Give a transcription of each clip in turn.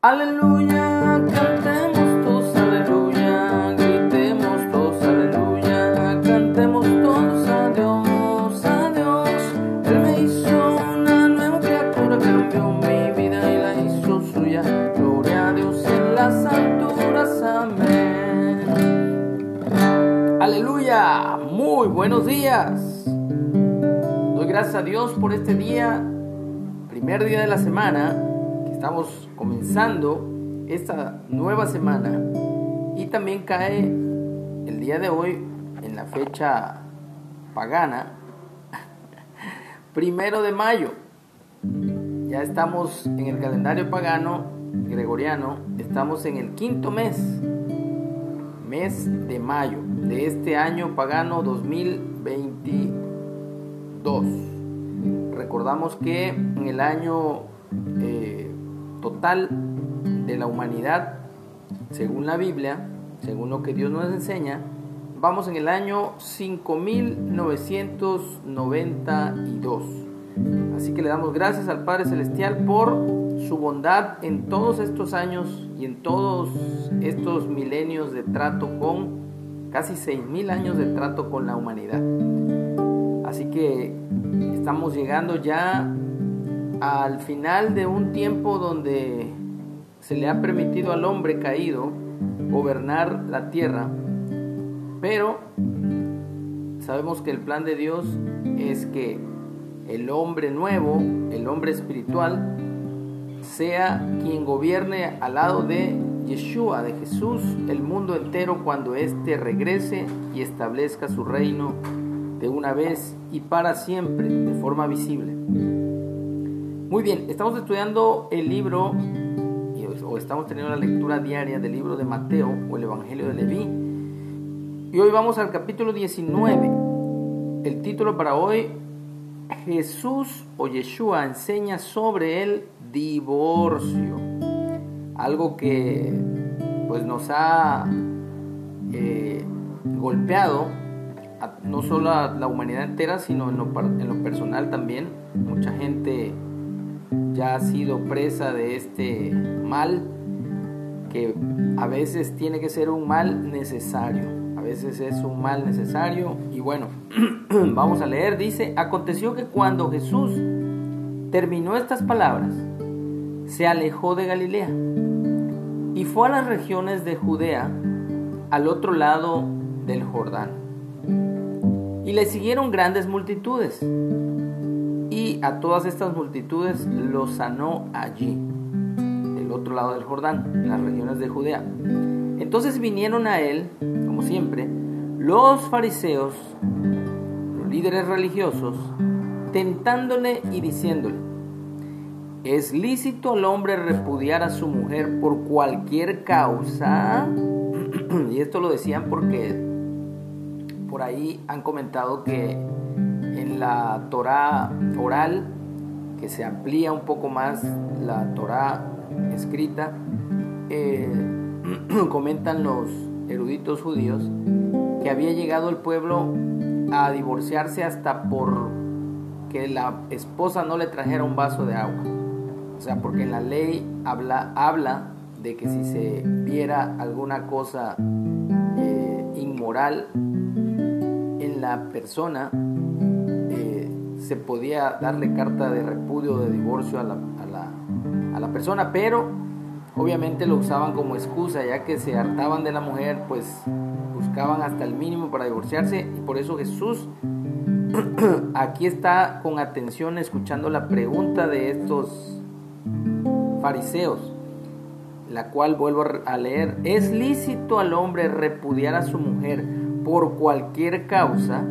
Aleluya, cantemos todos aleluya, gritemos todos aleluya, cantemos todos a Dios, a Dios. Él me hizo una nueva criatura, cambió mi vida y la hizo suya. Gloria a Dios en las alturas, amén. Aleluya, muy buenos días. Doy gracias a Dios por este día, primer día de la semana Estamos comenzando esta nueva semana y también cae el día de hoy en la fecha pagana, primero de mayo. Ya estamos en el calendario pagano gregoriano, estamos en el quinto mes, mes de mayo de este año pagano 2022. Recordamos que en el año eh, total de la humanidad, según la Biblia, según lo que Dios nos enseña, vamos en el año 5992. Así que le damos gracias al Padre Celestial por su bondad en todos estos años y en todos estos milenios de trato con, casi 6.000 años de trato con la humanidad. Así que estamos llegando ya al final de un tiempo donde se le ha permitido al hombre caído gobernar la tierra, pero sabemos que el plan de Dios es que el hombre nuevo, el hombre espiritual, sea quien gobierne al lado de Yeshua, de Jesús, el mundo entero cuando éste regrese y establezca su reino de una vez y para siempre, de forma visible. Muy bien, estamos estudiando el libro, o estamos teniendo la lectura diaria del libro de Mateo o el Evangelio de Leví. Y hoy vamos al capítulo 19. El título para hoy, Jesús o Yeshua enseña sobre el divorcio. Algo que pues nos ha eh, golpeado no solo a la humanidad entera, sino en lo, en lo personal también. Mucha gente ya ha sido presa de este mal que a veces tiene que ser un mal necesario. A veces es un mal necesario. Y bueno, vamos a leer. Dice, aconteció que cuando Jesús terminó estas palabras, se alejó de Galilea y fue a las regiones de Judea, al otro lado del Jordán. Y le siguieron grandes multitudes y a todas estas multitudes los sanó allí, del otro lado del Jordán, en las regiones de Judea. Entonces vinieron a él, como siempre, los fariseos, los líderes religiosos, tentándole y diciéndole, ¿es lícito al hombre repudiar a su mujer por cualquier causa? y esto lo decían porque por ahí han comentado que la Torah oral, que se amplía un poco más la Torah escrita, eh, comentan los eruditos judíos que había llegado el pueblo a divorciarse hasta por que la esposa no le trajera un vaso de agua. O sea, porque la ley habla, habla de que si se viera alguna cosa eh, inmoral en la persona, se podía darle carta de repudio de divorcio a la, a la, persona, pero obviamente lo usaban como excusa, ya que se hartaban de la mujer, pues buscaban hasta el mínimo para divorciarse y por eso Jesús aquí está con atención escuchando la pregunta de estos fariseos, la cual vuelvo a leer, ¿es lícito al hombre repudiar a su mujer por cualquier causa?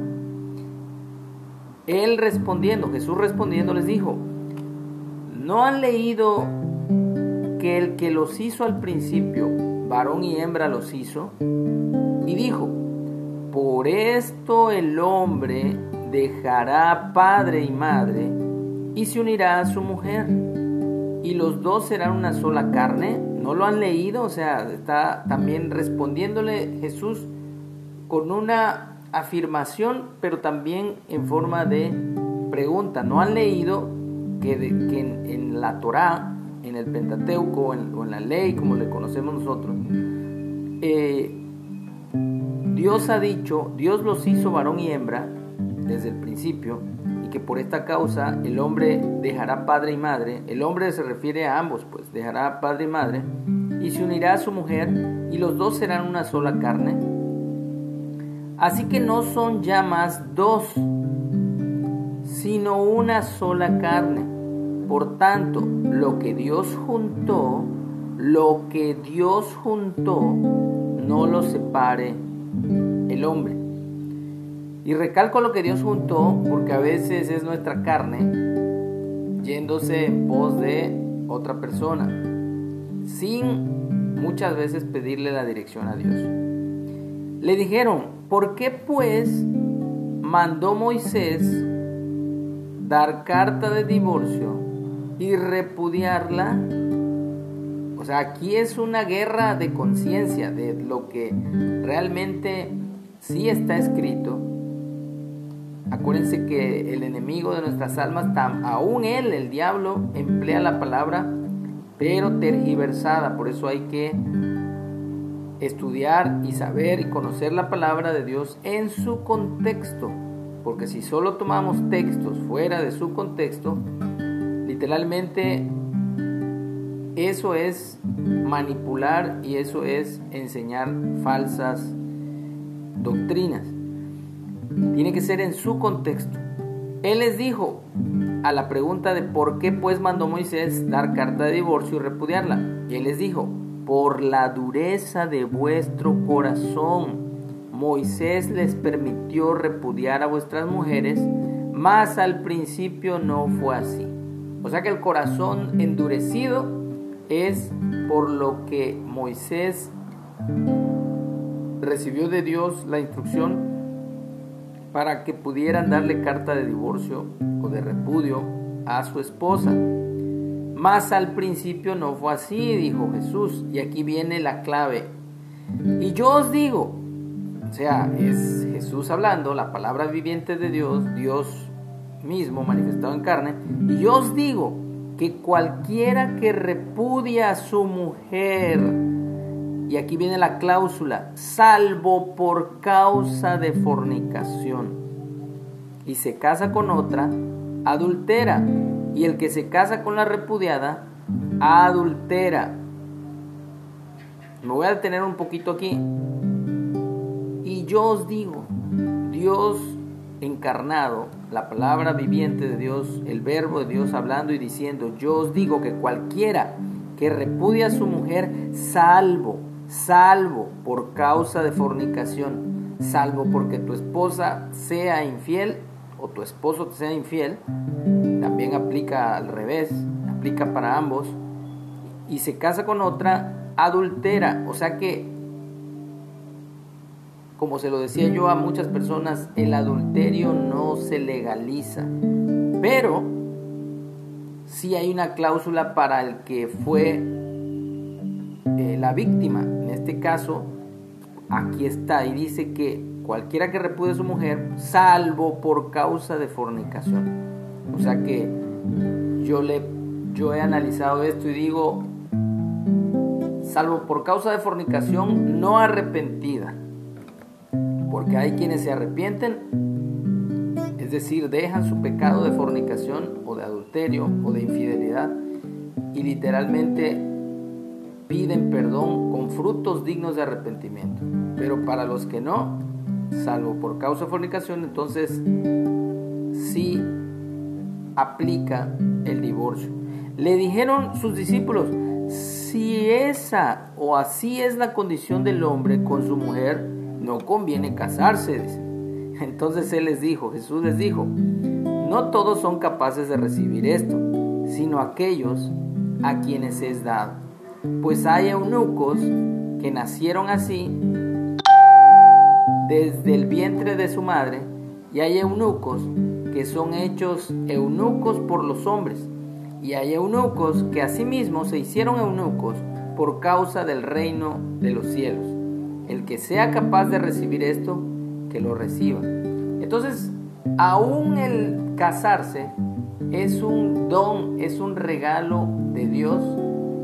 Él respondiendo, Jesús respondiendo les dijo, ¿no han leído que el que los hizo al principio, varón y hembra los hizo? Y dijo, por esto el hombre dejará padre y madre y se unirá a su mujer y los dos serán una sola carne. ¿No lo han leído? O sea, está también respondiéndole Jesús con una afirmación, pero también en forma de pregunta. ¿No han leído que, en, la Torá, en el Pentateuco o en, la ley como le conocemos nosotros, eh, Dios ha dicho, Dios los hizo varón y hembra desde el principio y que por esta causa el hombre dejará padre y madre, el hombre se refiere a ambos, pues dejará padre y madre y se unirá a su mujer y los dos serán una sola carne. Así que no son ya más dos, sino una sola carne. Por tanto, lo que Dios juntó, lo que Dios juntó, no lo separe el hombre. Y recalco lo que Dios juntó porque a veces es nuestra carne yéndose en pos de otra persona, sin muchas veces pedirle la dirección a Dios. Le dijeron, ¿por qué pues mandó Moisés dar carta de divorcio y repudiarla? O sea, aquí es una guerra de conciencia de lo que realmente sí está escrito Acuérdense que el enemigo de nuestras almas, aún él, el diablo, emplea la palabra, pero tergiversada. Por eso hay que estudiar y saber y conocer la palabra de Dios en su contexto. Porque si solo tomamos textos fuera de su contexto, literalmente eso es manipular y eso es enseñar falsas doctrinas. Tiene que ser en su contexto. Él les dijo a la pregunta de por qué pues mandó Moisés dar carta de divorcio y repudiarla. Y él les dijo, por la dureza de vuestro corazón. Moisés les permitió repudiar a vuestras mujeres, mas al principio no fue así. O sea que el corazón endurecido es por lo que Moisés recibió de Dios la instrucción para que pudieran darle carta de divorcio o de repudio a su esposa. Mas al principio no fue así, dijo Jesús, y aquí viene la clave. Y yo os digo, o sea, es Jesús hablando, la palabra viviente de Dios, Dios mismo manifestado en carne, y yo os digo que cualquiera que repudia a su mujer, y aquí viene la cláusula, salvo por causa de fornicación. Y se casa con otra, adultera. Y el que se casa con la repudiada, adultera. Me voy a detener un poquito aquí. Y yo os digo, Dios encarnado, la palabra viviente de Dios, el verbo de Dios hablando y diciendo, yo os digo que cualquiera que repudia a su mujer, salvo salvo por causa de fornicación, salvo porque tu esposa sea infiel o tu esposo te sea infiel, también aplica al revés, aplica para ambos, y se casa con otra adultera, o sea que, como se lo decía yo a muchas personas, el adulterio no se legaliza, pero sí hay una cláusula para el que fue eh, la víctima. En este caso, aquí está y dice que cualquiera que repudie a su mujer, salvo por causa de fornicación. O sea que yo, le, yo he analizado esto y digo, salvo por causa de fornicación no arrepentida. Porque hay quienes se arrepienten, es decir, dejan su pecado de fornicación o de adulterio o de infidelidad y literalmente piden perdón con frutos dignos de arrepentimiento. Pero para los que no, salvo por causa de fornicación, entonces sí aplica el divorcio. Le dijeron sus discípulos, si esa o así es la condición del hombre con su mujer, no conviene casarse. Entonces él les dijo, Jesús les dijo, no todos son capaces de recibir esto, sino aquellos a quienes es dado pues hay eunucos que nacieron así desde el vientre de su madre, y hay eunucos que son hechos eunucos por los hombres, y hay eunucos que asimismo se hicieron eunucos por causa del reino de los cielos. El que sea capaz de recibir esto, que lo reciba. Entonces, aún el casarse es un don, es un regalo de Dios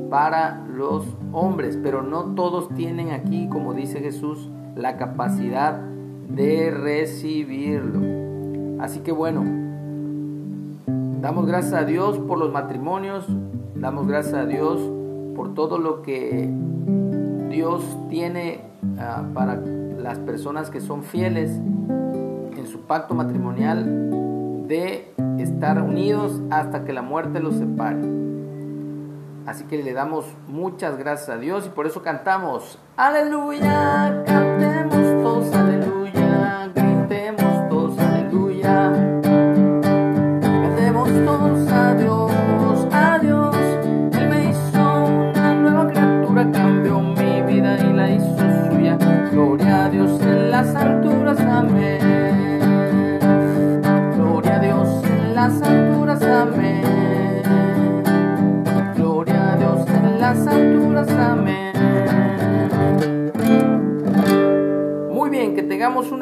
para los hombres, pero no todos tienen aquí, como dice Jesús, la capacidad de recibirlo. Así que bueno, damos gracias a Dios por los matrimonios, damos gracias a Dios por todo lo que Dios tiene ah, para las personas que son fieles en su pacto matrimonial de estar unidos hasta que la muerte los separe. Así que le damos muchas gracias a Dios y por eso cantamos, aleluya,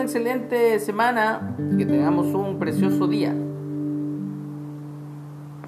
una excelente semana, que tengamos un precioso día.